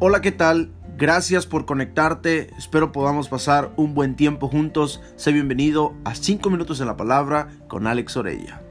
Hola, ¿qué tal? Gracias por conectarte. Espero podamos pasar un buen tiempo juntos. Sé bienvenido a 5 minutos en la palabra con Alex Orella.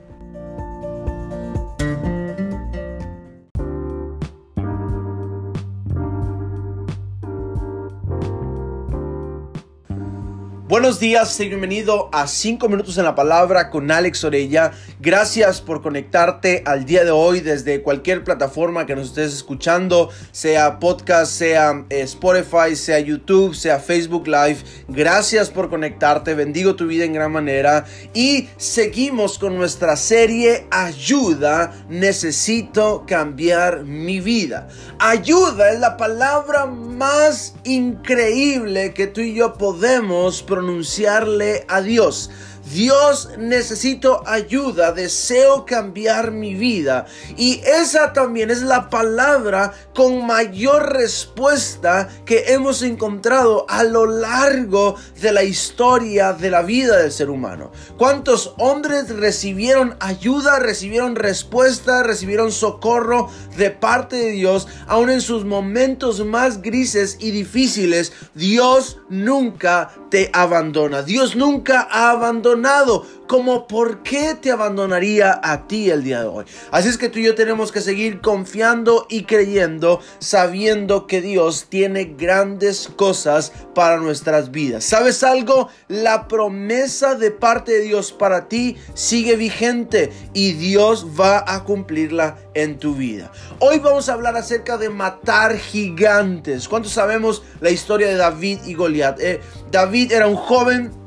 Buenos días, bienvenido a 5 minutos en la palabra con Alex Orella. Gracias por conectarte al día de hoy desde cualquier plataforma que nos estés escuchando, sea podcast, sea eh, Spotify, sea YouTube, sea Facebook Live. Gracias por conectarte, bendigo tu vida en gran manera y seguimos con nuestra serie Ayuda, necesito cambiar mi vida. Ayuda es la palabra más increíble que tú y yo podemos pronunciarle a Dios. Dios, necesito ayuda, deseo cambiar mi vida. Y esa también es la palabra con mayor respuesta que hemos encontrado a lo largo de la historia de la vida del ser humano. ¿Cuántos hombres recibieron ayuda, recibieron respuesta, recibieron socorro de parte de Dios, aun en sus momentos más grises y difíciles? Dios nunca te abandona. Dios nunca ha abandonado como por qué te abandonaría a ti el día de hoy. Así es que tú y yo tenemos que seguir confiando y creyendo, sabiendo que Dios tiene grandes cosas para nuestras vidas. ¿Sabes algo? La promesa de parte de Dios para ti sigue vigente y Dios va a cumplirla en tu vida. Hoy vamos a hablar acerca de matar gigantes. ¿Cuántos sabemos la historia de David y Goliat? Eh, David era un joven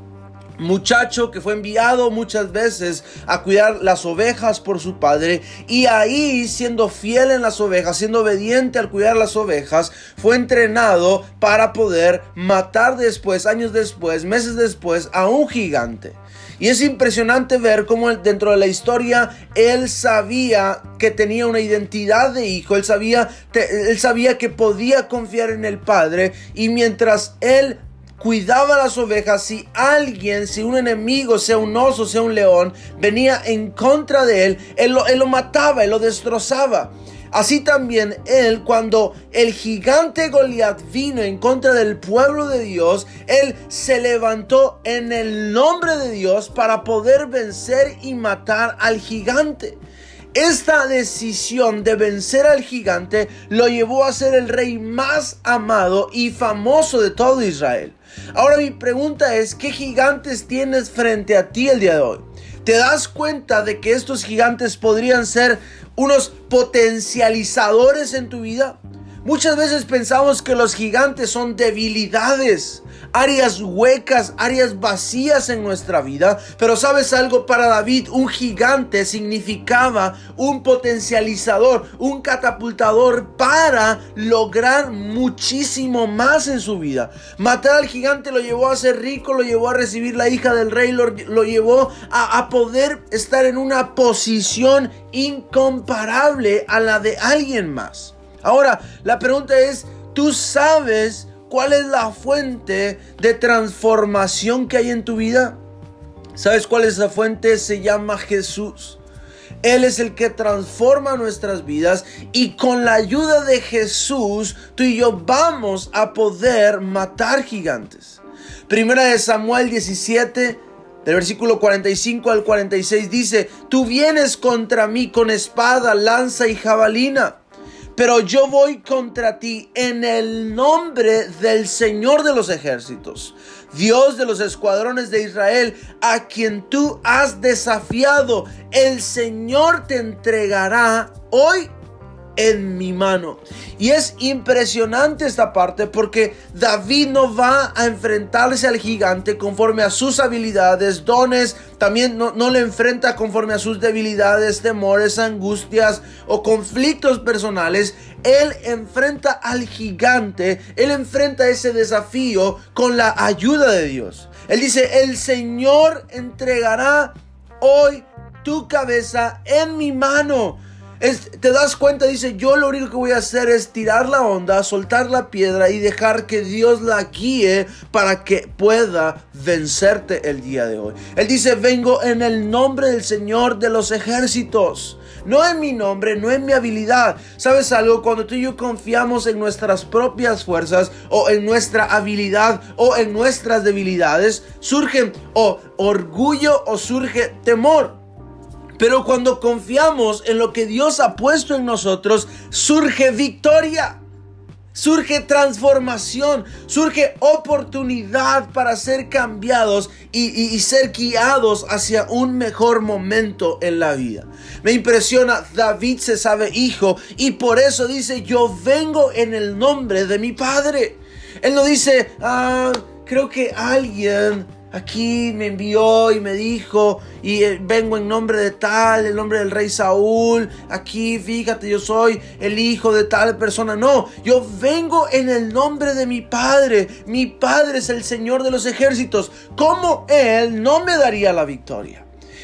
muchacho que fue enviado muchas veces a cuidar las ovejas por su padre y ahí siendo fiel en las ovejas, siendo obediente al cuidar las ovejas, fue entrenado para poder matar después, años después, meses después, a un gigante. Y es impresionante ver cómo dentro de la historia él sabía que tenía una identidad de hijo, él sabía, él sabía que podía confiar en el Padre y mientras él cuidaba las ovejas, si alguien, si un enemigo, sea un oso, sea un león, venía en contra de él, él lo, él lo mataba, él lo destrozaba. Así también él, cuando el gigante Goliat vino en contra del pueblo de Dios, él se levantó en el nombre de Dios para poder vencer y matar al gigante. Esta decisión de vencer al gigante lo llevó a ser el rey más amado y famoso de todo Israel. Ahora mi pregunta es, ¿qué gigantes tienes frente a ti el día de hoy? ¿Te das cuenta de que estos gigantes podrían ser unos potencializadores en tu vida? Muchas veces pensamos que los gigantes son debilidades, áreas huecas, áreas vacías en nuestra vida. Pero sabes algo, para David un gigante significaba un potencializador, un catapultador para lograr muchísimo más en su vida. Matar al gigante lo llevó a ser rico, lo llevó a recibir la hija del rey, lo, llevó a, poder estar en una posición incomparable a la de alguien más. Ahora, la pregunta es, ¿tú sabes cuál es la fuente de transformación que hay en tu vida? ¿Sabes cuál es la fuente? Se llama Jesús. Él es el que transforma nuestras vidas y con la ayuda de Jesús tú y yo vamos a poder matar gigantes. Primera de Samuel 17 del versículo 45 al 46 dice, tú vienes contra mí con espada, lanza y jabalina pero yo voy contra ti en el nombre del Señor de los ejércitos, Dios de los escuadrones de Israel, a quien tú has desafiado. El Señor te entregará hoy en mi mano. Y es impresionante esta parte porque David no va a enfrentarse al gigante conforme a sus habilidades, dones, también no, no, le enfrenta conforme a sus debilidades, temores, angustias o conflictos personales. Él enfrenta al gigante, él enfrenta ese desafío con la ayuda de Dios. Él dice, el Señor entregará hoy tu cabeza en mi mano te das cuenta, dice, yo lo único que voy a hacer es tirar la onda, soltar la piedra y dejar que Dios la guíe para que pueda vencerte el día de hoy. Él dice, vengo en el nombre del Señor de los ejércitos. no en mi nombre, no en mi habilidad. ¿Sabes algo? Cuando tú y yo confiamos en nuestras propias fuerzas o en nuestra habilidad o en nuestras debilidades, surge o orgullo o surge temor. Pero cuando confiamos en lo que Dios ha puesto en nosotros, surge victoria. Surge transformación, surge oportunidad para ser cambiados y, ser guiados hacia un mejor momento en la vida. Me impresiona, David se sabe hijo y por eso dice, yo vengo en el nombre de mi padre. Él no dice, ah, creo que alguien aquí me envió y me dijo, y eh, vengo en nombre de tal, el nombre del rey Saúl, aquí fíjate, yo soy el hijo de tal persona. No, yo vengo en el nombre de mi Padre. Mi Padre es el Señor de los ejércitos. ¿Cómo Él no me daría la victoria?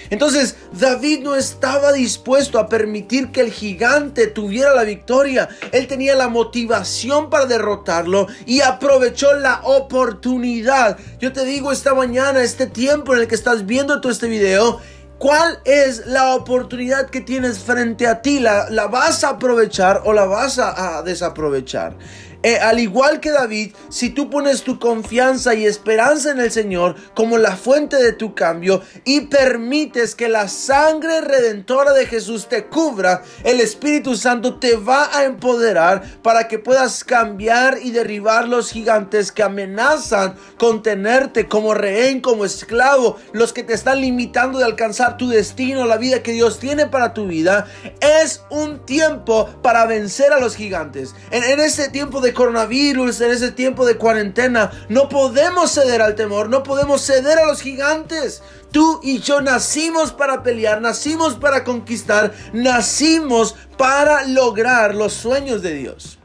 Entonces David no estaba dispuesto a permitir que el gigante tuviera la victoria. Él tenía la motivación para derrotarlo y aprovechó la oportunidad. Yo te digo esta mañana, este tiempo en el que estás viendo todo este video, ¿Cuál es la oportunidad que tienes frente a ti? ¿La, la vas a aprovechar o la vas a desaprovechar? Eh, al igual que David, si tú pones tu confianza y esperanza en el Señor como la fuente de tu cambio y permites que la sangre redentora de Jesús te cubra, el Espíritu Santo te va a empoderar para que puedas cambiar y derribar los gigantes que amenazan con tenerte como rehén, como esclavo, los que te están limitando de alcanzar tu destino, la vida que Dios tiene para tu vida. Es un tiempo para vencer a los gigantes. En, en este tiempo coronavirus, en ese tiempo de cuarentena, no podemos ceder al temor, no podemos ceder a los gigantes. Tú y yo nacimos para pelear, nacimos para conquistar, nacimos para lograr los sueños de Dios.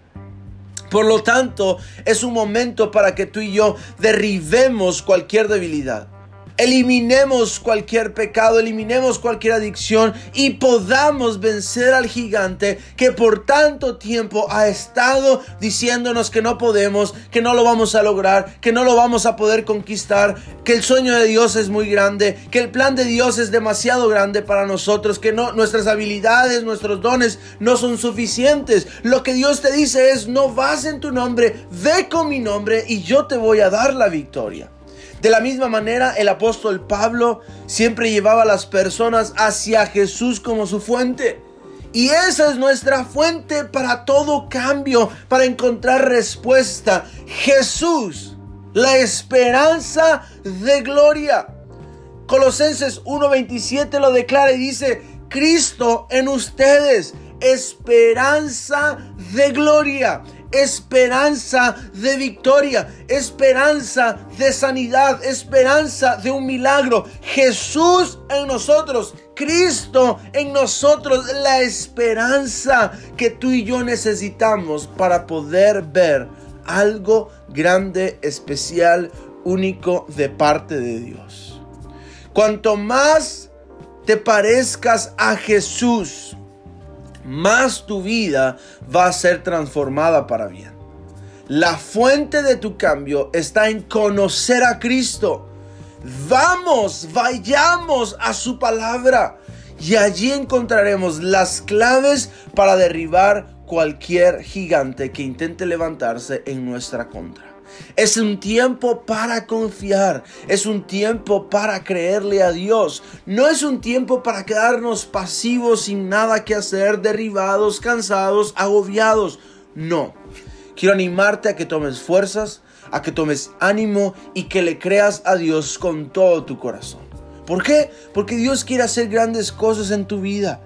Por lo tanto, es un momento para que tú y yo derribemos cualquier debilidad. Eliminemos cualquier pecado, eliminemos cualquier adicción y podamos vencer al gigante que por tanto tiempo ha estado diciéndonos que no podemos, que no lo vamos a lograr, que no lo vamos a poder conquistar, que el sueño de Dios es muy grande, que el plan de Dios es demasiado grande para nosotros, que no nuestras habilidades, nuestros dones no son suficientes. Lo que Dios te dice es, no vas en tu nombre, ve con mi nombre y yo te voy a dar la victoria. De la misma manera, el apóstol Pablo siempre llevaba a las personas hacia Jesús como su fuente. Y esa es nuestra fuente para todo cambio, para encontrar respuesta. Jesús, la esperanza de gloria. Colosenses 1.27 lo declara y dice, Cristo en ustedes, esperanza de gloria esperanza de victoria, esperanza de sanidad, esperanza de un milagro. Jesús en nosotros, Cristo en nosotros, la esperanza que tú y yo necesitamos para poder ver algo grande, especial, único de parte de Dios. Cuanto más te parezcas a Jesús, más tu vida va a ser transformada para bien. La fuente de tu cambio está en conocer a Cristo. Vamos, vayamos a su palabra y allí encontraremos las claves para derribar cualquier gigante que intente levantarse en nuestra contra. Es un tiempo para confiar. Es un tiempo para creerle a Dios. No es un tiempo para quedarnos pasivos sin nada que hacer, derribados, cansados, agobiados. No. Quiero animarte a que tomes fuerzas, a que tomes ánimo y que le creas a Dios con todo tu corazón. ¿Por qué? Porque Dios quiere hacer grandes cosas en tu vida.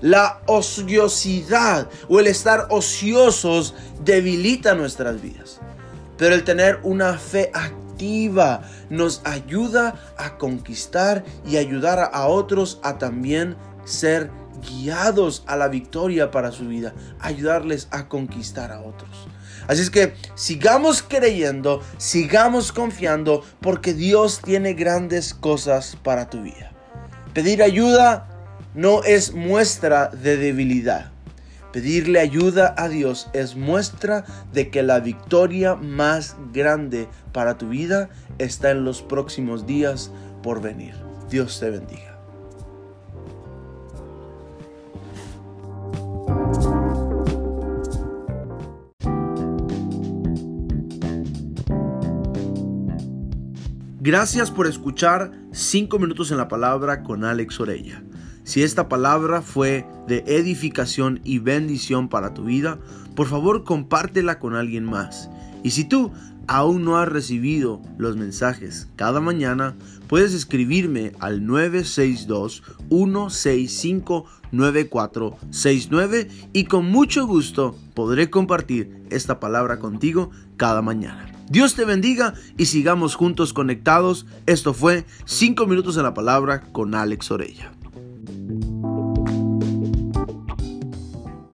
La ociosidad o el estar ociosos debilita nuestras vidas. Pero el tener una fe activa nos ayuda a conquistar y ayudar a otros a también ser guiados a la victoria para su vida, ayudarles a conquistar a otros. Así es que sigamos creyendo, sigamos confiando, porque Dios tiene grandes cosas para tu vida. Pedir ayuda no es muestra de debilidad. Pedirle ayuda a Dios es muestra de que la victoria más grande para tu vida está en los próximos días por venir. Dios te bendiga. Gracias por escuchar 5 minutos en la palabra con Alex Orella. Si esta palabra fue de edificación y bendición para tu vida, por favor compártela con alguien más. Y si tú aún no has recibido los mensajes cada mañana, puedes escribirme al 962-165-9469 y con mucho gusto podré compartir esta palabra contigo cada mañana. Dios te bendiga y sigamos juntos conectados. Esto fue 5 minutos en la palabra con Alex Orella.